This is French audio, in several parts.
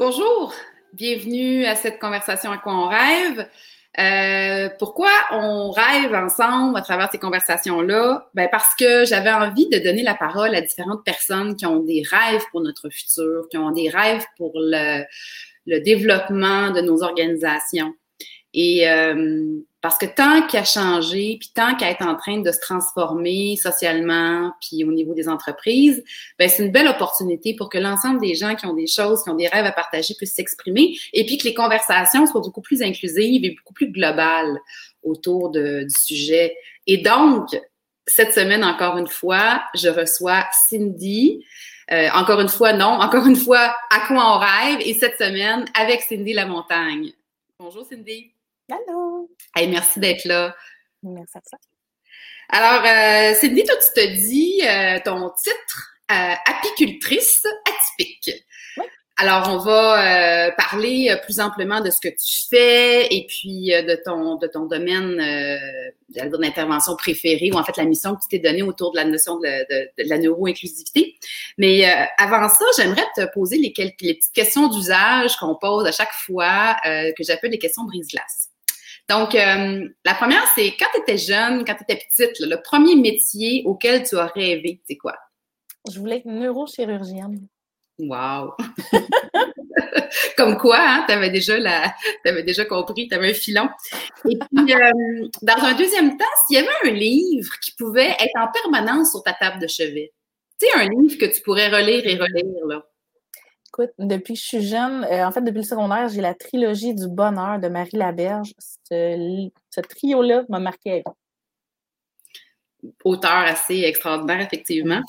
Bonjour, bienvenue à cette conversation à quoi on rêve. Euh, pourquoi on rêve ensemble à travers ces conversations-là? Ben parce que j'avais envie de donner la parole à différentes personnes qui ont des rêves pour notre futur, qui ont des rêves pour le, développement de nos organisations. Euh, parce que tant qu'à changer, puis tant qu'à être en train de se transformer socialement, puis au niveau des entreprises, ben c'est une belle opportunité pour que l'ensemble des gens qui ont des choses, qui ont des rêves à partager puissent s'exprimer, et puis que les conversations soient beaucoup plus inclusives et beaucoup plus globales autour de, du sujet. Et donc, cette semaine, encore une fois, je reçois Cindy. Euh, encore une fois, non. Encore une fois, à quoi on rêve? Et cette semaine, avec Cindy La Montagne. Bonjour, Cindy. Allô! Hey, merci d'être là. Merci à toi. Alors, euh, Cindy, toi, tu te dis euh, ton titre euh, apicultrice atypique. Oui. Alors, on va euh, parler euh, plus amplement de ce que tu fais et puis euh, de ton de ton domaine euh, d'intervention préféré ou en fait la mission que tu t'es donnée autour de la notion de, de, de la neuro-inclusivité. Mais euh, avant ça, j'aimerais te poser les, quelques, les petites questions d'usage qu'on pose à chaque fois euh, que j'appelle les questions brise-glace. Donc, euh, la première, c'est quand tu étais jeune, quand tu étais petite, là, le premier métier auquel tu as rêvé, c'est quoi? Je voulais être neurochirurgienne. Wow! Comme quoi, hein, tu avais déjà la, avais déjà compris, tu avais un filon. Et puis, euh, dans un deuxième temps, s'il y avait un livre qui pouvait être en permanence sur ta table de chevet, tu sais, un livre que tu pourrais relire et relire, là. Depuis que je suis jeune, euh, en fait, depuis le secondaire, j'ai la trilogie du bonheur de Marie Laberge. Ce, trio-là m'a marqué. Auteur assez extraordinaire, effectivement.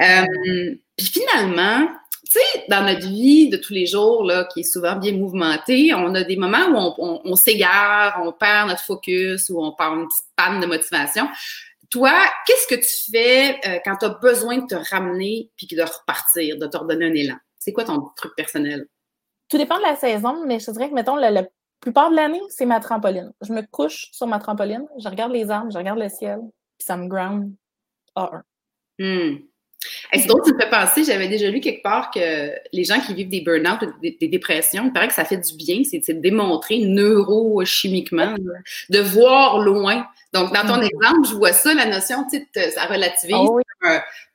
Euh, puis finalement, tu sais, dans notre vie de tous les jours, là, qui est souvent bien mouvementée, on a des moments où on s'égare, on perd notre focus, ou on perd une petite panne de motivation. Toi, qu'est-ce que tu fais euh, quand tu as besoin de te ramener puis de repartir, de te redonner un élan? C'est quoi ton truc personnel? Tout dépend de la saison, mais je te dirais que, mettons, la, la plupart de l'année, c'est ma trampoline. Je me couche sur ma trampoline, je regarde les arbres, je regarde le ciel, puis ça me ground à un. C'est drôle, tu me fais penser, j'avais déjà lu quelque part que les gens qui vivent des burn-out, des, des, dépressions, il paraît que ça fait du bien, c'est démontré neurochimiquement, de voir loin. Donc, dans ton exemple, je vois ça, la notion, tu sais, ça relativise. Oh oui.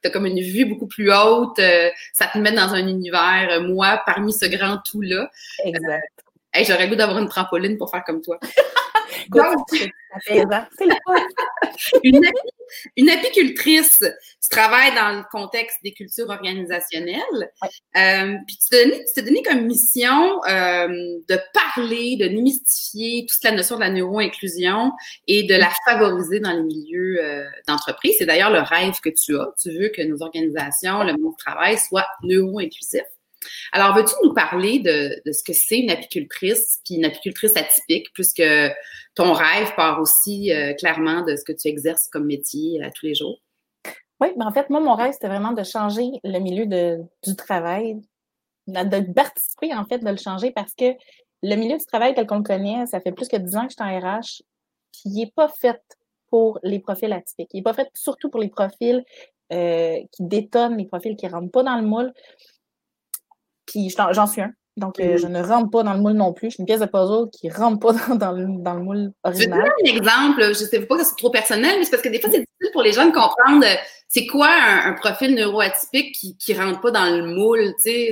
Tu as comme une vue beaucoup plus haute, euh, ça te met dans un univers, euh, moi, parmi ce grand tout-là. Exact. Hey, J'aurais le goût d'avoir une trampoline pour faire comme toi. Donc, une, une apicultrice, tu travailles dans le contexte des cultures organisationnelles. Euh, puis tu t'es donné, tu t'es donné comme mission euh, de parler, de démystifier toute la notion de la neuro-inclusion et de la favoriser dans les milieux euh, d'entreprise. C'est d'ailleurs le rêve que tu as. Tu veux que nos organisations, le monde du travail soit neuro-inclusif. Alors, veux-tu nous parler de, ce que c'est une apicultrice, puis une apicultrice atypique, puisque ton rêve part aussi euh, clairement de ce que tu exerces comme métier à tous les jours? Oui, mais en fait, moi, mon rêve, c'était vraiment de changer le milieu du travail, de, de participer, en fait, de le changer parce que le milieu du travail tel qu'on le connaît, ça fait plus que 10 ans que je suis en RH, puis il n'est pas fait pour les profils atypiques. Il n'est pas fait surtout pour les profils euh, qui détonnent, les profils qui ne rentrent pas dans le moule. Puis j'en suis un. Donc, euh, je ne rentre pas dans le moule non plus. Je suis une pièce de puzzle qui ne rentre pas dans, dans, le, dans le moule Je vais te original. donner un exemple? Je ne sais pas que c'est trop personnel, mais c'est parce que des fois, c'est difficile pour les gens de comprendre euh, c'est quoi un, un profil neuroatypique qui ne rentre pas dans le moule. Tu sais,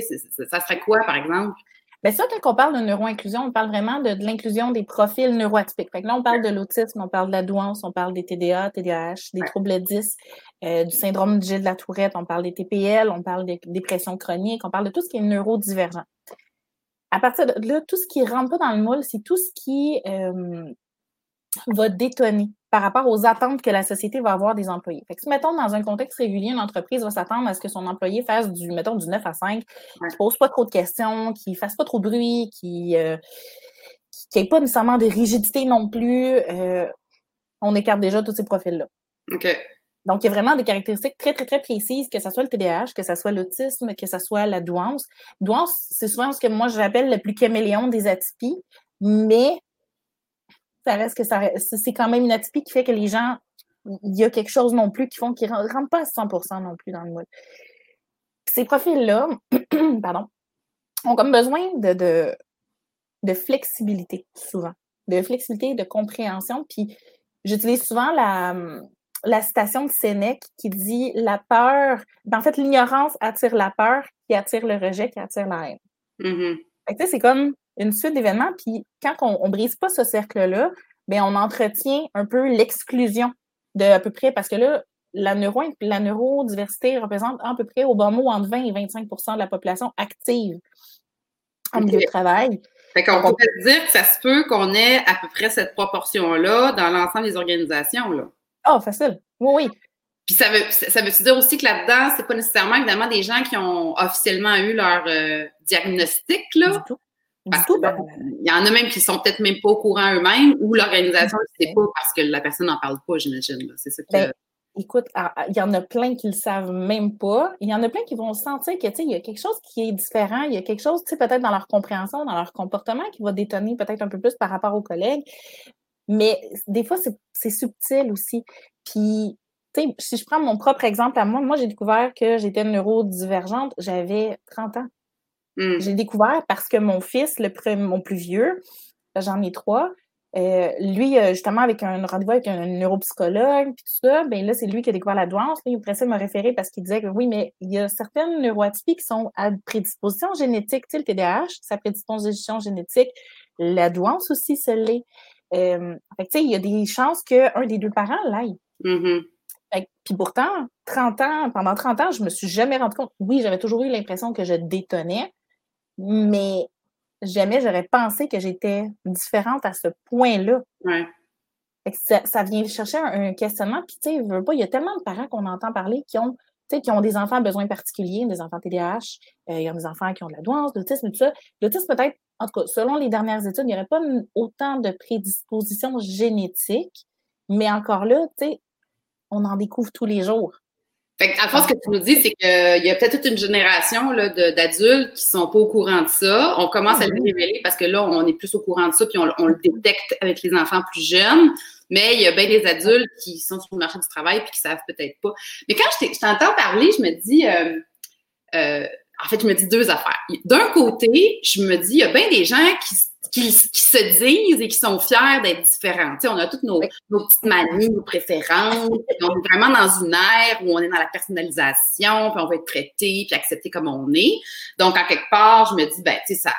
ça serait quoi, par exemple? Bien, ça, quand on parle de neuroinclusion, on parle vraiment de, de l'inclusion des profils neuroatypiques. Fait que là, on parle de l'autisme, on parle de la douance, on parle des TDA, TDAH, des troubles 10, euh, du syndrome de Gilles de la Tourette, on parle des TPL, on parle des dépressions chroniques, on parle de tout ce qui est neurodivergent. À partir de là, tout ce qui rentre pas dans le moule, c'est tout ce qui euh, va détonner par rapport aux attentes que la société va avoir des employés. Fait que si, mettons, dans un contexte régulier, une entreprise va s'attendre à ce que son employé fasse du, mettons, du 9 à 5, Ouais. qui pose pas trop de questions, qui fasse pas trop de bruit, qui euh, qui n'ait pas nécessairement de rigidité non plus, euh, on écarte déjà tous ces profils-là. OK. Donc, il y a vraiment des caractéristiques très, très, très précises, que ce soit le TDAH, que ce soit l'autisme, que ce soit la douance. Douance, c'est souvent ce que moi j'appelle le plus caméléon des atypies, mais ça reste que ça reste- c'est quand même une atypie qui fait que les gens, il y a quelque chose non plus qui font qu'ils ne rentrent pas à 100% non plus dans le moule. Ces profils-là, pardon, ont comme besoin de, de, de flexibilité, souvent. De flexibilité, de compréhension. Puis j'utilise souvent la, la citation de Sénèque qui dit La peur, ben, en fait, l'ignorance attire la peur, qui attire le rejet, qui attire la haine. Mm-hmm. C'est comme une suite d'événements. Puis quand on ne brise pas ce cercle-là, ben, on entretient un peu l'exclusion de à peu près, parce que là, la, neuro, la neurodiversité représente à peu près au bon mot entre 20 et 25% de la population active en milieu de travail. Fait qu'on peut dire que ça se peut qu'on ait à peu près cette proportion-là dans l'ensemble des organisations. Là. Ah, oh, facile. Oui, oui. Puis ça veut, ça veut dire aussi que là-dedans, c'est pas nécessairement évidemment des gens qui ont officiellement eu leur euh, diagnostic, là? Du tout. Parce tout, ben, il y en a même qui sont peut-être même pas au courant eux-mêmes ou l'organisation ne sait pas parce que la personne n'en parle pas, j'imagine. C'est ça que. Ben, écoute, ah, ah, il y en a plein qui le savent même pas. Il y en a plein qui vont sentir que, il y a quelque chose qui est différent. Il y a quelque chose, tu sais, peut-être dans leur compréhension, dans leur comportement qui va détonner peut-être un peu plus par rapport aux collègues. Mais des fois, c'est subtil aussi. Puis, tu sais, si je prends mon propre exemple à moi, moi, j'ai découvert que j'étais neurodivergente, j'avais 30 ans. Hmm. J'ai découvert parce que mon fils, le mon plus vieux, j'en ai trois, euh, lui, justement, avec un rendez-vous avec un neuropsychologue, puis tout ça, ben là, c'est lui qui a découvert la douance. il pressait de me référer parce qu'il disait que oui, mais il y a certaines neuroatypies qui sont à prédisposition génétique. Tu sais, le TDAH, sa prédisposition génétique, la douance aussi, se l'est. Euh, fait tu sais, il y a des chances qu'un des deux parents l'aille. Mm-hmm. Puis pourtant, 30 ans, pendant 30 ans, je me suis jamais rendu compte. Oui, j'avais toujours eu l'impression que je détonnais, mais jamais j'aurais pensé que j'étais différente à ce point-là. Ça, vient chercher un, questionnement. Puis, tu sais, il y a tellement de parents qu'on entend parler qui ont, qui ont des enfants à besoins particuliers, des enfants TDAH, euh, il y a des enfants qui ont de la douance, de l'autisme, tout ça. L'autisme, peut-être, en tout cas, selon les dernières études, il n'y aurait pas autant de prédispositions génétiques, mais encore là, tu sais, on en découvre tous les jours. Fait à ce que tu nous dis, c'est qu'il y a peut-être toute une génération d'adultes qui sont pas au courant de ça. On commence à le mhm. révéler parce que là, on est plus au courant de ça, puis on, le détecte avec les enfants plus jeunes. Mais il y a bien des adultes qui sont sur le marché du travail puis qui savent peut-être pas. Mais quand je t'entends parler, je me dis, euh, euh, en fait, je me dis deux affaires. D'un côté, je me dis, il y a bien des gens qui qui, se disent et qui sont fiers d'être différents. Tu sais, on a toutes nos, nos, petites manies, nos préférences. on est vraiment dans une ère où on est dans la personnalisation, puis on va être traité, puis accepté comme on est. Donc, en quelque part, je me dis, ben, tu sais, ça,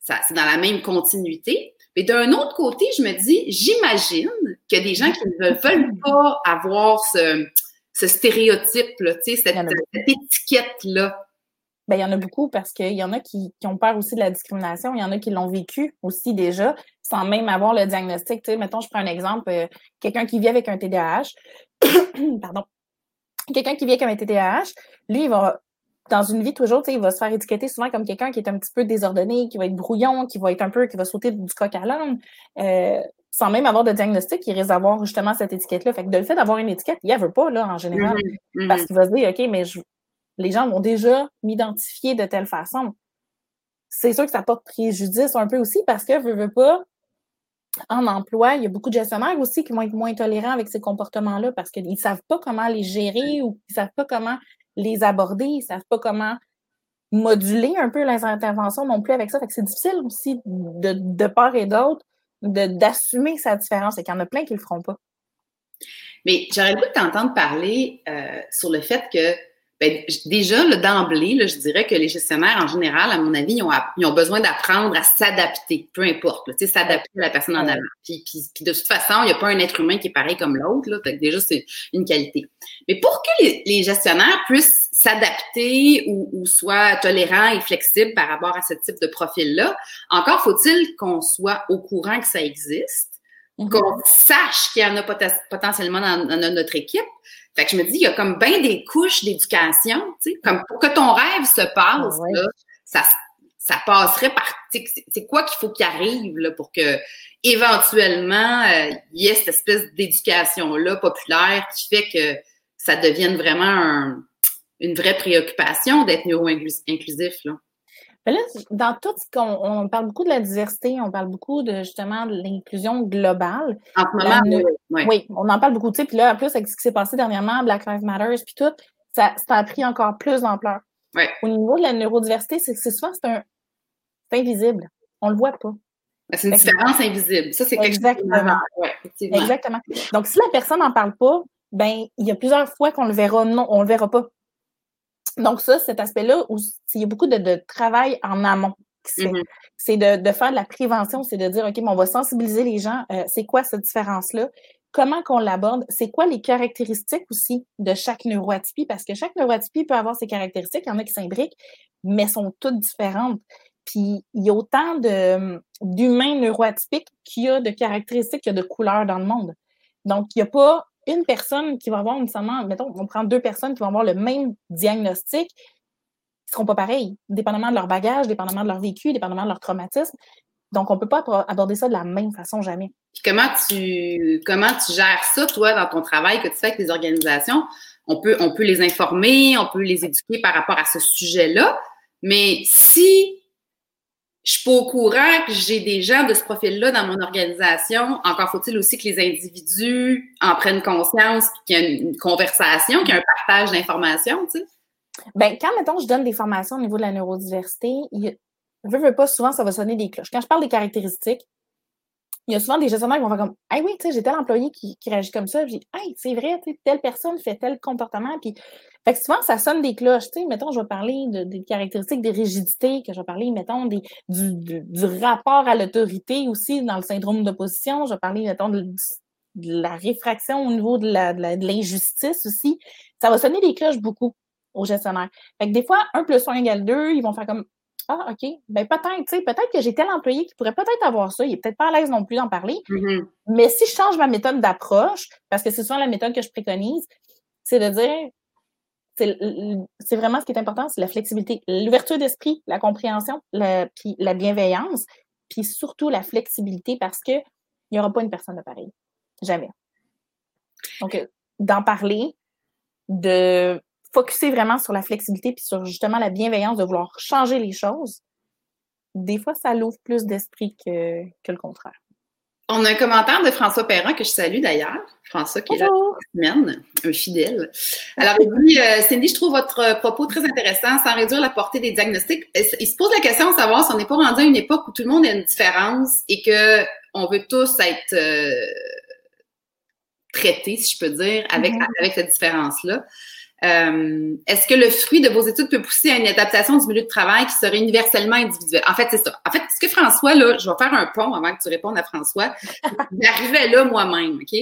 ça c'est dans la même continuité. Mais d'un autre côté, je me dis, j'imagine a des gens qui ne veulent pas avoir ce, ce stéréotype-là, tu sais, cette, cette étiquette-là ben, il y en a beaucoup parce qu'il y en a qui, ont peur aussi de la discrimination. Il y en a qui l'ont vécu aussi déjà, sans même avoir le diagnostic. Tu sais, mettons, je prends un exemple, euh, quelqu'un qui vit avec un TDAH, pardon, quelqu'un qui vit avec un TDAH, lui, il va, dans une vie toujours, tu sais, il va se faire étiqueter souvent comme quelqu'un qui est un petit peu désordonné, qui va être brouillon, qui va être un peu, qui va sauter du coq à l'âne. Euh, sans même avoir de diagnostic, il risque d'avoir justement cette étiquette-là. Fait que de le fait d'avoir une étiquette, il ne veut pas, là, en général. Mm-hmm. Parce mm-hmm. qu'il va se dire, OK, mais je, les gens vont déjà m'identifier de telle façon. C'est sûr que ça porte préjudice un peu aussi parce que, veux, veux pas, en emploi, il y a beaucoup de gestionnaires aussi qui vont être moins tolérants avec ces comportements-là parce qu'ils ne savent pas comment les gérer ou ils ne savent pas comment les aborder, ils ne savent pas comment moduler un peu les interventions non plus avec ça. C'est difficile aussi de, part et d'autre d'assumer sa différence et qu'il y en a plein qui ne le feront pas. Mais j'aurais le goût de t'entendre parler euh, sur le fait que ben, déjà, d'emblée, je dirais que les gestionnaires, en général, à mon avis, ils ont, ils ont besoin d'apprendre à s'adapter, peu importe, s'adapter à la personne en avant. Puis, puis, de toute façon, il n'y a pas un être humain qui est pareil comme l'autre. Déjà, c'est une qualité. Mais pour que les, gestionnaires puissent s'adapter ou, ou soient tolérants et flexibles par rapport à ce type de profil-là, encore faut-il qu'on soit au courant que ça existe, mm-hmm. qu'on sache qu'il y en a potentiellement dans notre équipe, fait que je me dis, il y a comme bien des couches d'éducation, tu sais, comme pour que ton rêve se passe, là, ça, ça passerait par, c'est quoi qu'il faut qu'il arrive là, pour que éventuellement euh, il y ait cette espèce d'éducation-là populaire qui fait que ça devienne vraiment une vraie préoccupation d'être neuro-inclusif. Là. Mais là, dans tout ce qu'on on parle beaucoup de la diversité, on parle beaucoup de justement de l'inclusion globale. En ce moment, oui, on en parle beaucoup. Tu sais, puis là, en plus, avec ce qui s'est passé dernièrement, Black Lives Matter, puis tout, ça, ça a pris encore plus d'ampleur. Ouais. Au niveau de la neurodiversité, c'est que souvent, c'est un, C'est invisible. On le voit pas. C'est une différence invisible. Ça, c'est quelque Exactement. chose de Exactement. Donc, si la personne n'en parle pas, ben, il y a plusieurs fois qu'on le verra. Non, on le verra pas. Donc, ça, cet aspect-là, il y a beaucoup de, travail en amont mm-hmm. C'est de, faire de la prévention, c'est de dire, OK, on va sensibiliser les gens. Euh, c'est quoi cette différence-là? Comment qu'on l'aborde? C'est quoi les caractéristiques aussi de chaque neuroatypie? Parce que chaque neuroatypie peut avoir ses caractéristiques. Il y en a qui s'imbriquent, mais sont toutes différentes. Puis il y a autant d'humains neuroatypiques qu'il y a de caractéristiques, qu'il y a de couleurs dans le monde. Donc, il n'y a pas une personne qui va avoir nécessairement, mettons, on prend deux personnes qui vont avoir le même diagnostic, ils ne seront pas pareils, dépendamment de leur bagage, dépendamment de leur vécu, dépendamment de leur traumatisme. Donc, on ne peut pas aborder ça de la même façon jamais. Puis comment tu comment tu gères ça, toi, dans ton travail que tu fais avec les organisations? On peut, on peut les informer, on peut les éduquer par rapport à ce sujet-là. Mais si je suis pas au courant que j'ai des gens de ce profil-là dans mon organisation. Encore faut-il aussi que les individus en prennent conscience, qu'il y a une conversation, qu'il y a un partage d'informations, tu sais. Ben, quand, mettons, je donne des formations au niveau de la neurodiversité, il, veux, veux pas, souvent, ça va sonner des cloches. Quand je parle des caractéristiques, il y a souvent des gestionnaires qui vont faire comme Hey oui, j'ai tel employé qui, qui réagit comme ça. Puis, hey, c'est vrai, telle personne fait tel comportement. Puis, fait que souvent, ça sonne des cloches. Tu sais, mettons, je vais parler de, des caractéristiques des rigidités, que je vais parler, mettons, des, du, du, rapport à l'autorité aussi dans le syndrome d'opposition. Je vais parler, mettons, de, la réfraction au niveau de l'injustice aussi. Ça va sonner des cloches beaucoup aux gestionnaires. Fait que des fois, 1 plus 1 égale 2, ils vont faire comme ah, OK. Ben peut-être, tu sais, peut-être que j'ai tel employé qui pourrait peut-être avoir ça. Il n'est peut-être pas à l'aise non plus d'en parler. Mm-hmm. Mais si je change ma méthode d'approche, parce que c'est souvent la méthode que je préconise, c'est de dire c'est vraiment ce qui est important, c'est la flexibilité, l'ouverture d'esprit, la compréhension, la, puis la bienveillance, puis surtout la flexibilité parce qu'il n'y aura pas une personne de pareil. Jamais. Donc, euh, d'en parler, de focuser vraiment sur la flexibilité puis sur justement la bienveillance de vouloir changer les choses, des fois, ça l'ouvre plus d'esprit que, que le contraire. On a un commentaire de François Perrin que je salue d'ailleurs. François qui est là semaine, un fidèle. Alors, il dit euh, Cindy, je trouve votre propos très intéressant sans réduire la portée des diagnostics. Il se pose la question de savoir si on n'est pas rendu à une époque où tout le monde a une différence et que on veut tous être euh, traités, si je peux dire, avec, mm-hmm. avec cette différence-là. Euh, est-ce que le fruit de vos études peut pousser à une adaptation du milieu de travail qui serait universellement individuelle? En fait, c'est ça. En fait, ce que François, là, je vais faire un pont avant que tu répondes à François. J'arrivais là moi-même, OK?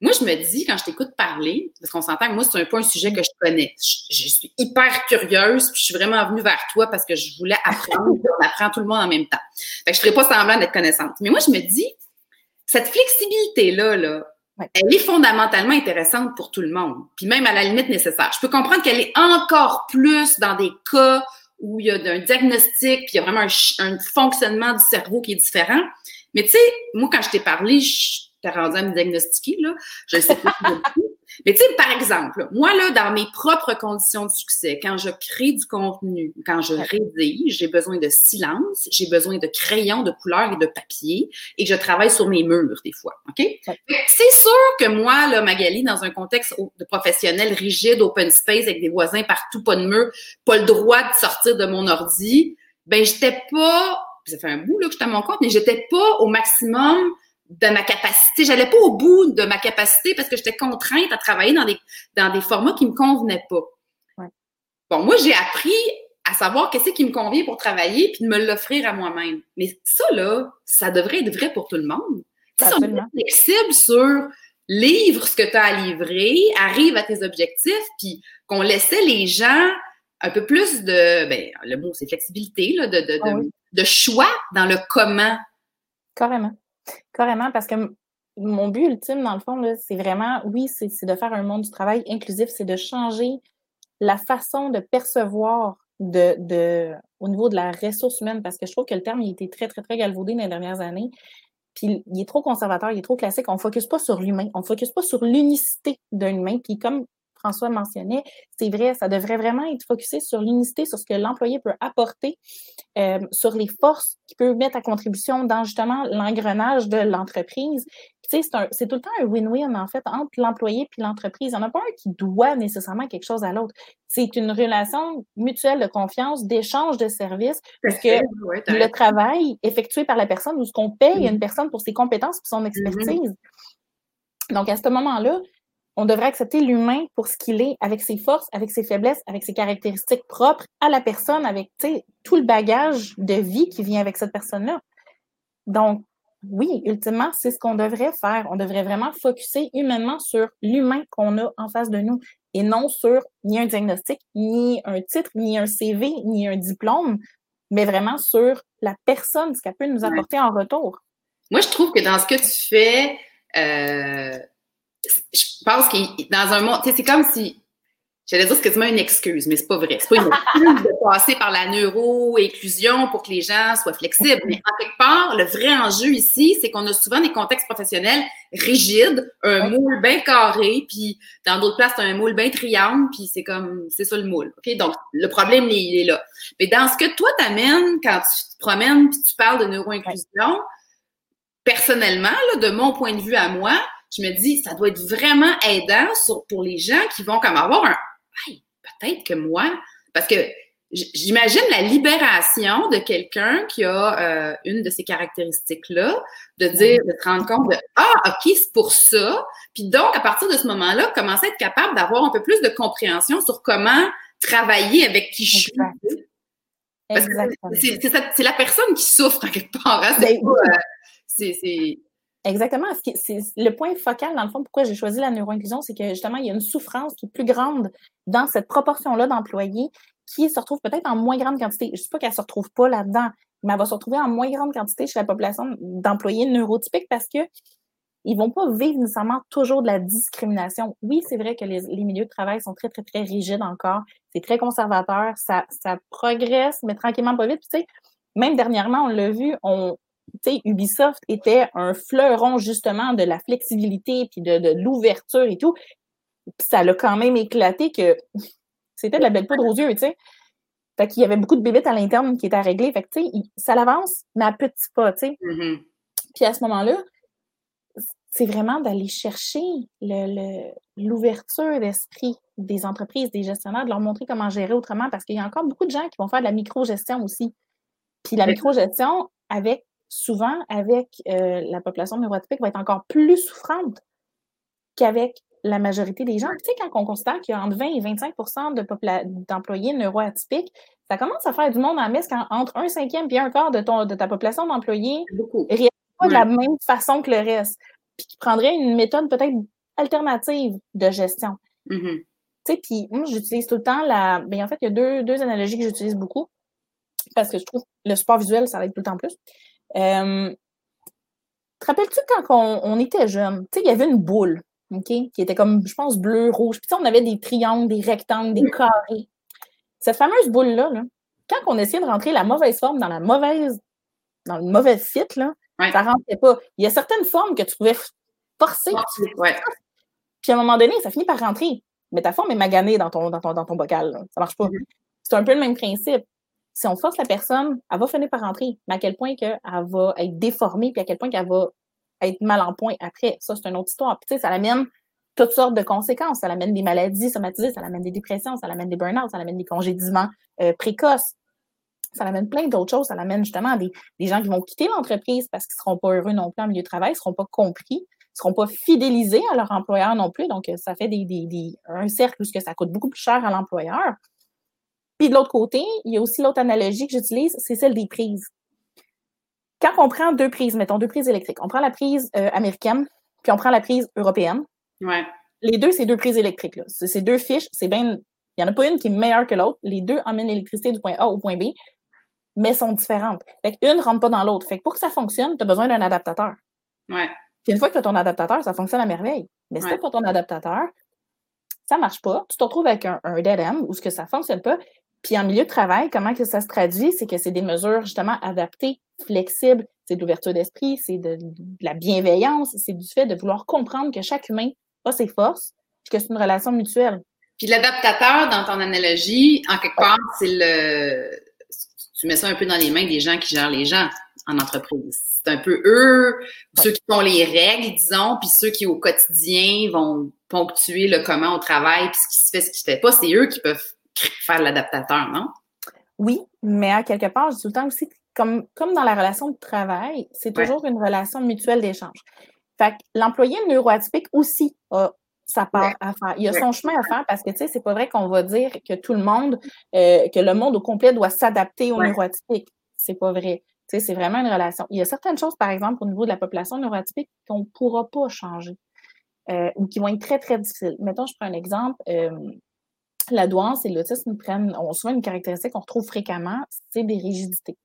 Moi, je me dis, quand je t'écoute parler, parce qu'on s'entend que moi, c'est un peu un sujet que je connais. Je, suis hyper curieuse, puis je suis vraiment venue vers toi parce que je voulais apprendre. on apprend tout le monde en même temps. Fait que je ne ferais pas semblant d'être connaissante. Mais moi, je me dis, cette flexibilité-là, là, elle est fondamentalement intéressante pour tout le monde, puis même à la limite nécessaire. Je peux comprendre qu'elle est encore plus dans des cas où il y a un diagnostic, puis il y a vraiment un, fonctionnement du cerveau qui est différent. Mais tu sais, moi, quand je t'ai parlé, je t'ai rendu à me diagnostiquer, là. Je sais pas Mais tu sais, par exemple, moi, là, dans mes propres conditions de succès, quand je crée du contenu, quand je rédige, j'ai besoin de silence, j'ai besoin de crayons, de couleurs et de papier, et je travaille sur mes murs des fois. OK? C'est sûr que moi, là, Magali, dans un contexte de professionnel rigide, open space, avec des voisins partout, pas de mur, pas le droit de sortir de mon ordi, ben, j'étais pas, ça fait un bout, là, que j'étais à mon compte, mais j'étais pas au maximum de ma capacité. J'allais pas au bout de ma capacité parce que j'étais contrainte à travailler dans des, dans des formats qui me convenaient pas. Bon, moi, j'ai appris à savoir qu'est-ce qui me convient pour travailler puis de me l'offrir à moi-même. Mais ça, là, ça devrait être vrai pour tout le monde. Si on est flexible sur livre ce que tu as à livrer, arrive à tes objectifs, puis qu'on laissait les gens un peu plus de, ben, le mot c'est flexibilité, là, de, de, de, ah de choix dans le comment. Carrément. Carrément, parce que mon but ultime, dans le fond, c'est vraiment, oui, c'est de faire un monde du travail inclusif, c'est de changer la façon de percevoir de, au niveau de la ressource humaine, parce que je trouve que le terme il a été très, très, très galvaudé dans les dernières années. Puis il est trop conservateur, il est trop classique. On ne focus pas sur l'humain, on ne focus pas sur l'unicité d'un humain. Puis comme François mentionnait, c'est vrai, ça devrait vraiment être focusé sur l'unicité, sur ce que l'employé peut apporter, euh, sur les forces qu'il peut mettre à contribution dans justement l'engrenage de l'entreprise, c'est tout le temps un win-win, en fait, entre l'employé et l'entreprise. Il n'y en a pas un qui doit nécessairement quelque chose à l'autre. C'est une relation mutuelle de confiance, d'échange de services, parce que le travail effectué par la personne ou ce qu'on paye à une personne pour ses compétences et son mm-hmm. expertise. Donc, à ce moment-là, on devrait accepter l'humain pour ce qu'il est, avec ses forces, avec ses faiblesses, avec ses caractéristiques propres à la personne, avec tout le bagage de vie qui vient avec cette personne-là. Donc, oui, ultimement, c'est ce qu'on devrait faire. On devrait vraiment focuser humainement sur l'humain qu'on a en face de nous et non sur ni un diagnostic, ni un titre, ni un CV, ni un diplôme, mais vraiment sur la personne, ce qu'elle peut nous apporter en retour. Moi, je trouve que dans ce que tu fais, euh, je pense que dans un monde, c'est comme si J'allais dire c'est quasiment une excuse, mais c'est pas vrai. C'est pas une excuse de passer par la neuro-inclusion pour que les gens soient flexibles. Mais en quelque part, le vrai enjeu ici, c'est qu'on a souvent des contextes professionnels rigides, un moule bien carré, puis dans d'autres places, t'as un moule bien triangle, puis c'est comme, c'est ça le moule. OK? Donc, le problème, il est là. Mais dans ce que toi t'amènes quand tu te promènes puis tu parles de neuro-inclusion, personnellement, là, de mon point de vue à moi, je me dis, ça doit être vraiment aidant pour les gens qui vont comme avoir un peut-être que moi, parce que j'imagine la libération de quelqu'un qui a euh, une de ces caractéristiques-là, de dire, de se rendre compte de Ah, OK, c'est pour ça. Puis donc, à partir de ce moment-là, commencer à être capable d'avoir un peu plus de compréhension sur comment travailler avec qui je suis. C'est la personne qui souffre en quelque part. Hein. Ben c'est euh, Exactement. Le point focal, dans le fond, pourquoi j'ai choisi la neuroinclusion, c'est que justement, il y a une souffrance qui est plus grande dans cette proportion-là d'employés qui se retrouve peut-être en moins grande quantité. Je ne sais pas qu'elle ne se retrouve pas là-dedans, mais elle va se retrouver en moins grande quantité chez la population d'employés neurotypiques parce que ils vont pas vivre nécessairement toujours de la discrimination. Oui, c'est vrai que les, milieux de travail sont très, très, très rigides encore. C'est très conservateur. Ça, ça progresse, mais tranquillement pas vite. tu sais, même dernièrement, on l'a vu, on, Ubisoft était un fleuron justement de la flexibilité puis de, l'ouverture et tout. Puis ça l'a quand même éclaté que c'était de la belle poudre aux yeux, tu sais. Fait qu'il y avait beaucoup de bébites à l'interne qui étaient à régler. Fait que, tu sais, ça l'avance, mais à petits pas, tu sais. Mm-hmm. Puis à ce moment-là, c'est vraiment d'aller chercher l'ouverture d'esprit des entreprises, des gestionnaires, de leur montrer comment gérer autrement, parce qu'il y a encore beaucoup de gens qui vont faire de la micro-gestion aussi. Puis la micro-gestion, avec souvent, avec euh, la population neurotypique, va être encore plus souffrante qu'avec la majorité des gens. Tu sais, quand on constate qu'il y a entre 20 et 25% d'employés neuroatypiques, ça commence à faire du monde en messe quand entre un cinquième et un quart de, ton, de ta population d'employés ne réagit pas de la même façon que le reste, puis qui prendrait une méthode peut-être alternative de gestion. Mm-hmm. Tu sais, puis moi, j'utilise tout le temps la... Bien, en fait, il y a deux, deux analogies que j'utilise beaucoup parce que je trouve le support visuel, ça va être tout le temps plus. Euh, te rappelles-tu quand on, était jeune, tu sais, il y avait une boule, OK, qui était comme, je pense, bleu, rouge. Puis on avait des triangles, des rectangles, des carrés. Cette fameuse boule-là, quand on essayait de rentrer la mauvaise forme dans la mauvaise, dans le mauvais site, là, ça rentrait pas. Il y a certaines formes que tu pouvais forcer. Puis à un moment donné, ça finit par rentrer. Mais ta forme est maganée dans ton, dans ton, dans ton bocal. Là. Ça marche pas. Mm-hmm. C'est un peu le même principe si on force la personne, elle va finir par rentrer, mais à quel point qu'elle va être déformée, puis à quel point qu'elle va être mal en point après. Ça, c'est une autre histoire. Puis, tu sais, ça amène toutes sortes de conséquences. Ça amène des maladies somatisées, ça amène des dépressions, ça amène des burn-out, ça amène des congédiements euh, précoces. Ça amène plein d'autres choses. Ça amène justement des, des gens qui vont quitter l'entreprise parce qu'ils ne seront pas heureux non plus en milieu de travail, ne seront pas compris, ne seront pas fidélisés à leur employeur non plus. Donc, ça fait un cercle où ça coûte beaucoup plus cher à l'employeur. Puis de l'autre côté, il y a aussi l'autre analogie que j'utilise, c'est celle des prises. Quand on prend deux prises, mettons deux prises électriques, on prend la prise euh, américaine, puis on prend la prise européenne. Ouais. Les deux, c'est deux prises électriques. Là. C'est deux fiches, c'est bien. Il n'y en a pas une qui est meilleure que l'autre. Les deux emmènent l'électricité du point A au point B, mais sont différentes. Fait une ne rentre pas dans l'autre. Fait que pour que ça fonctionne, tu as besoin d'un adaptateur. Ouais. Puis une fois que tu as ton adaptateur, ça fonctionne à merveille. Mais si tu pas ton adaptateur, ça ne marche pas. Tu te retrouves avec un, un dead end où ce que ça ne fonctionne pas. Puis en milieu de travail, comment que ça se traduit? C'est que c'est des mesures justement adaptées, flexibles, c'est de l'ouverture d'esprit, c'est de, la bienveillance, c'est du fait de vouloir comprendre que chaque humain a ses forces, puis que c'est une relation mutuelle. Puis l'adaptateur, dans ton analogie, en quelque part, c'est le. Tu mets ça un peu dans les mains des gens qui gèrent les gens en entreprise. c'est un peu eux, ceux qui font les règles, disons, puis ceux qui au quotidien vont ponctuer le comment on travaille, puis ce qui se fait, ce qui se fait pas, c'est eux qui peuvent faire l'adaptateur, non? Oui, mais à quelque part, je dis tout le temps aussi, comme, comme dans la relation de travail, c'est toujours une relation mutuelle d'échange. Fait que l'employé neuroatypique aussi a sa part à faire. Il a son chemin à faire parce que, tu sais, c'est pas vrai qu'on va dire que tout le monde, euh, que le monde au complet doit s'adapter au neuroatypique. C'est pas vrai. Tu sais, c'est vraiment une relation. Il y a certaines choses, par exemple, au niveau de la population neuroatypique qu'on ne pourra pas changer euh, ou qui vont être très, très difficiles. Mettons, je prends un exemple. Euh, la douance et l'autisme prennent, on souvent une caractéristique qu'on retrouve fréquemment, c'est des rigidités.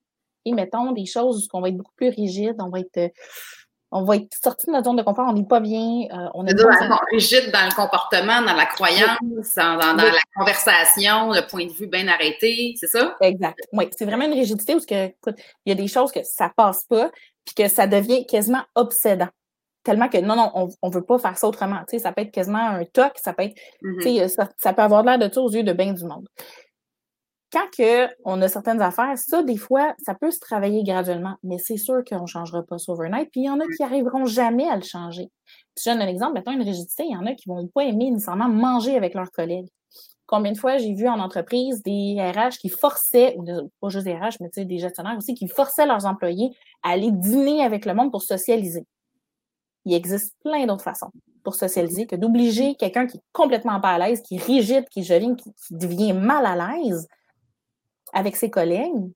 Et mettons des choses où on va être beaucoup plus rigide, on va être on va être sorti de notre zone de confort, on n'est pas bien. Euh, on est rigide dans le comportement, dans la croyance, dans, la conversation, le point de vue bien arrêté, c'est ça? Exact. Oui, c'est vraiment une rigidité où que, il y a des choses que ça passe pas, puis que ça devient quasiment obsédant. Tellement que non, non, on ne veut pas faire ça autrement. Tu sais, ça peut être quasiment un toc, ça peut être, mm-hmm. sais, ça, ça, peut avoir l'air de ça aux yeux de bien du monde quand que on a certaines affaires, ça, des fois, ça peut se travailler graduellement, mais c'est sûr qu'on ne changera pas ça overnight. Puis il y en a qui arriveront jamais à le changer. je donne un exemple, mettons une rigidité, il y en a qui ne vont pas aimer nécessairement manger avec leurs collègues. Combien de fois j'ai vu en entreprise des RH qui forçaient, ou pas juste des RH, mais des gestionnaires aussi, qui forçaient leurs employés à aller dîner avec le monde pour socialiser. Il existe plein d'autres façons pour socialiser que d'obliger quelqu'un qui est complètement pas à l'aise, qui est rigide, qui, devient, qui devient mal à l'aise, avec ses collègues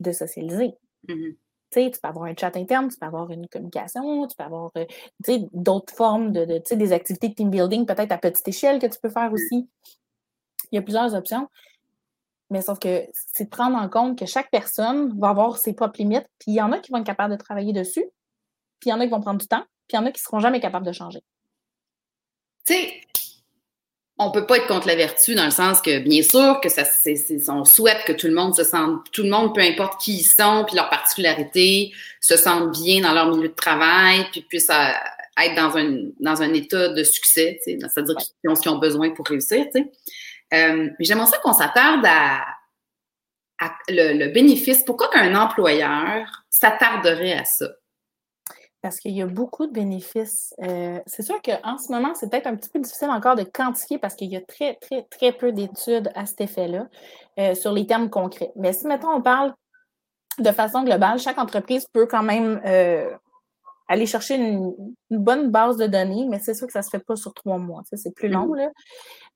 de socialiser. Mm-hmm. Tu peux avoir un chat interne, tu peux avoir une communication, tu peux avoir euh, d'autres formes de, de des activités de team building, peut-être à petite échelle que tu peux faire aussi. Il y a plusieurs options. Mais sauf que c'est de prendre en compte que chaque personne va avoir ses propres limites, puis il y en a qui vont être capables de travailler dessus, puis il y en a qui vont prendre du temps, puis il y en a qui ne seront jamais capables de changer. Tu sais, on peut pas être contre la vertu dans le sens que bien sûr que ça on souhaite que tout le monde se sente tout le monde peu importe qui ils sont puis leur particularité se sentent bien dans leur milieu de travail puis puissent euh, être dans un dans un état de succès c'est-à-dire qu'ils ont ce qu'ils ont besoin pour réussir euh, mais j'aimerais ça qu'on s'attarde à, le, le bénéfice. Pourquoi qu'un employeur s'attarderait à ça? Parce qu'il y a beaucoup de bénéfices. Euh, c'est sûr qu'en ce moment, c'est peut-être un petit peu difficile encore de quantifier parce qu'il y a très, très, très peu d'études à cet effet-là euh, sur les termes concrets. Mais si, mettons, on parle de façon globale, chaque entreprise peut quand même euh, aller chercher une, bonne base de données, mais c'est sûr que ça ne se fait pas sur trois mois. C'est plus long. Mm-hmm. Là.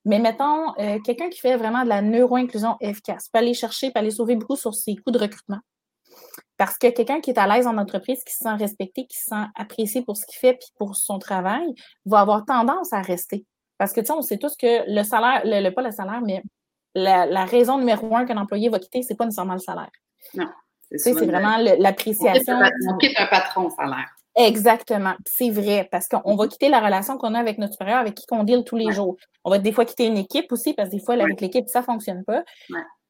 Mais mettons, quelqu'un qui fait vraiment de la neuro-inclusion efficace peut aller chercher, peut aller sauver beaucoup sur ses coûts de recrutement. Parce que quelqu'un qui est à l'aise en entreprise, qui se sent respecté, qui se sent apprécié pour ce qu'il fait puis pour son travail, va avoir tendance à rester. Parce que, tu sais, on sait tous que le salaire, le, pas le salaire, mais la, raison numéro un qu'un employé va quitter, c'est pas nécessairement le salaire. Non. C'est vraiment l'appréciation. On, quitte un patron salaire. Exactement. C'est vrai, parce qu'on va quitter la relation qu'on a avec notre supérieur, avec qui on deal tous les jours. On va des fois quitter une équipe aussi, parce que des fois, avec l'équipe, ça ne fonctionne pas.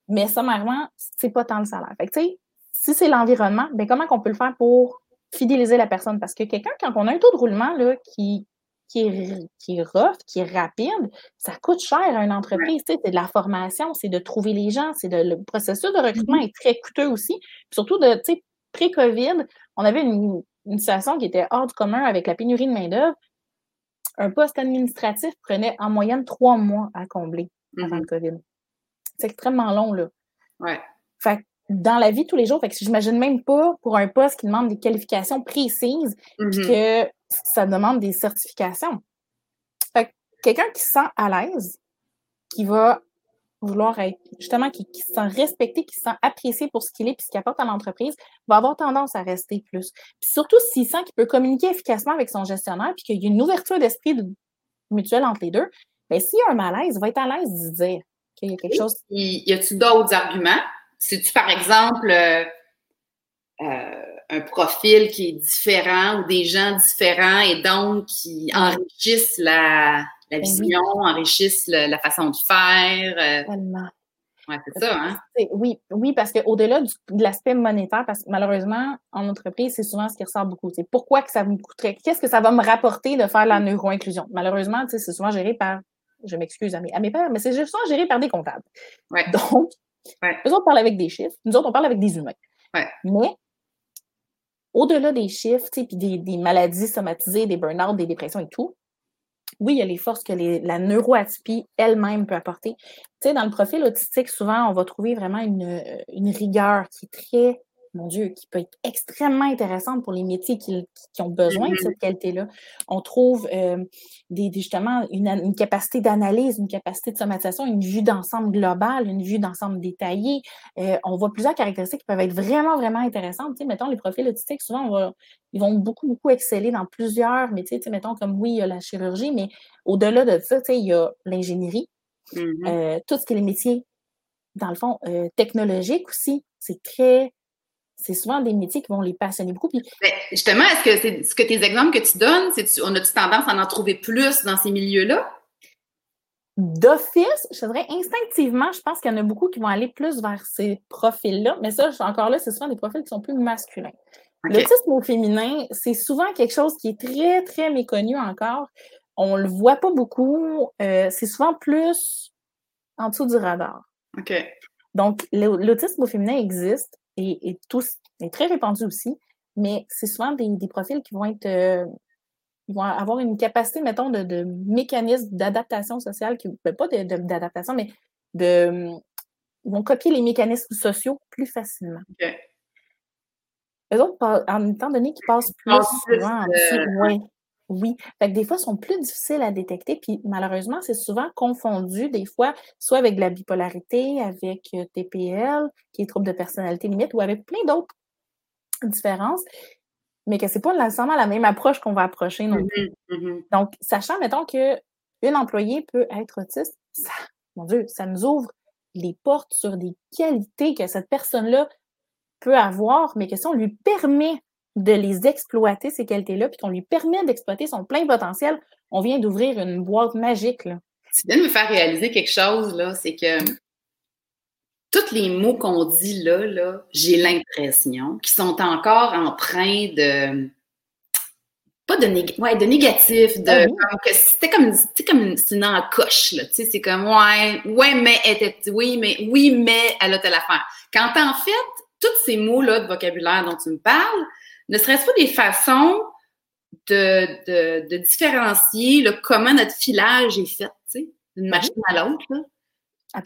Mais sommairement, c'est pas tant le salaire. Fait que, tu sais, si c'est l'environnement, ben comment on peut le faire pour fidéliser la personne? Parce que quelqu'un, quand on a un taux de roulement là, qui, qui, est, qui est rough, qui est rapide, ça coûte cher à une entreprise. C'est de la formation, c'est de trouver les gens, c'est de le processus de recrutement mm-hmm. est très coûteux aussi. surtout de pré-COVID, on avait une, situation qui était hors du commun avec la pénurie de main-d'œuvre. Un poste administratif prenait en moyenne trois mois à combler avant le mm-hmm. COVID. C'est extrêmement long, là. Ouais. Dans la vie tous les jours. Fait que j'imagine même pas pour un poste qui demande des qualifications précises mm-hmm. que ça demande des certifications. Fait que quelqu'un qui se sent à l'aise, qui va vouloir être justement qui, se sent respecté, qui se sent apprécié pour ce qu'il est puis ce qu'il apporte à l'entreprise, va avoir tendance à rester plus. Puis surtout s'il sent qu'il peut communiquer efficacement avec son gestionnaire puis qu'il y a une ouverture d'esprit mutuelle entre les deux, bien s'il y a un malaise, il va être à l'aise de dire qu'il y a quelque chose. Y a-t-il d'autres arguments? C'est-tu, par exemple, euh, euh, un profil qui est différent ou des gens différents et donc qui enrichissent la, ben vision, enrichissent la façon de faire? Euh? Oui, c'est ça, hein? Oui, oui, parce qu'au-delà de l'aspect monétaire, parce que malheureusement, en entreprise, c'est souvent ce qui ressort beaucoup. C'est pourquoi que ça me coûterait? Qu'est-ce que ça va me rapporter de faire la neuroinclusion? Malheureusement, c'est souvent géré par, je m'excuse à mes, à mes pères, mais c'est souvent géré par des comptables. Donc, nous autres, on parle avec des chiffres. Nous autres, on parle avec des humains. Mais au-delà des chiffres, puis des, des maladies somatisées, des burn-out, des dépressions et tout, oui, il y a les forces que la neuroatypie elle-même peut apporter. Tu sais, dans le profil autistique, souvent, on va trouver vraiment une, une rigueur qui est très mon Dieu, qui peut être extrêmement intéressante pour les métiers qui, ont besoin de mm-hmm. cette qualité-là. On trouve euh, des, justement une, capacité d'analyse, une capacité de somatisation, une vue d'ensemble globale, une vue d'ensemble détaillée. Euh, on voit plusieurs caractéristiques qui peuvent être vraiment, vraiment intéressantes. Tu sais, mettons, les profils autistiques, souvent, ils vont beaucoup, beaucoup exceller dans plusieurs métiers. Tu sais, mettons, comme oui, il y a la chirurgie, mais au-delà de ça, tu sais, il y a l'ingénierie, mm-hmm. euh, tout ce qui est les métiers, dans le fond, technologiques aussi. C'est très c'est souvent des métiers qui vont les passionner beaucoup. Puis... justement, est-ce que c'est ce que tes exemples que tu donnes, c'est on a-tu tendance à en trouver plus dans ces milieux-là? D'office, je dirais instinctivement, je pense qu'il y en a beaucoup qui vont aller plus vers ces profils-là, mais ça, encore là, c'est souvent des profils qui sont plus masculins. L'autisme au féminin, c'est souvent quelque chose qui est très, très méconnu encore. On le voit pas beaucoup. Euh, c'est souvent plus en dessous du radar. OK. Donc, l'autisme au féminin existe et, tous, est très répandu aussi, mais c'est souvent des, profils qui vont être euh, vont avoir une capacité, mettons, de, de mécanisme d'adaptation sociale, qui, ben, pas d'adaptation, mais de ils vont copier les mécanismes sociaux plus facilement. Okay. Eux autres, en étant donné qu'ils passent plus souvent en oui. Fait que des fois, ils sont plus difficiles à détecter. Puis malheureusement, c'est souvent confondu, des fois, soit avec la bipolarité, avec euh, TPL, qui est trouble de personnalité limite, ou avec plein d'autres différences, mais que c'est pas nécessairement la même approche qu'on va approcher non plus. Mmh mmh Donc, sachant, mettons, qu'une employée peut être autiste, ça, mon Dieu, ça nous ouvre les portes sur des qualités que cette personne-là peut avoir, mais que si on lui permet de les exploiter, ces qualités-là, puis qu'on lui permet d'exploiter son plein potentiel, on vient d'ouvrir une boîte magique. Là. Tu viens de me faire réaliser quelque chose, là, c'est que tous les mots qu'on dit là, là j'ai l'impression qu'ils sont encore empreints de pas de, ouais, de négatif, de ah que c'était comme comme c'est une encoche là, tu sais, c'est comme ouais, ouais mais était oui mais oui mais elle a telle affaire. Quand en fait tous ces mots là de vocabulaire dont tu me parles, ne serait-ce pas des façons de, de, différencier le comment notre filage est fait, tu sais, d'une mhm. machine à l'autre.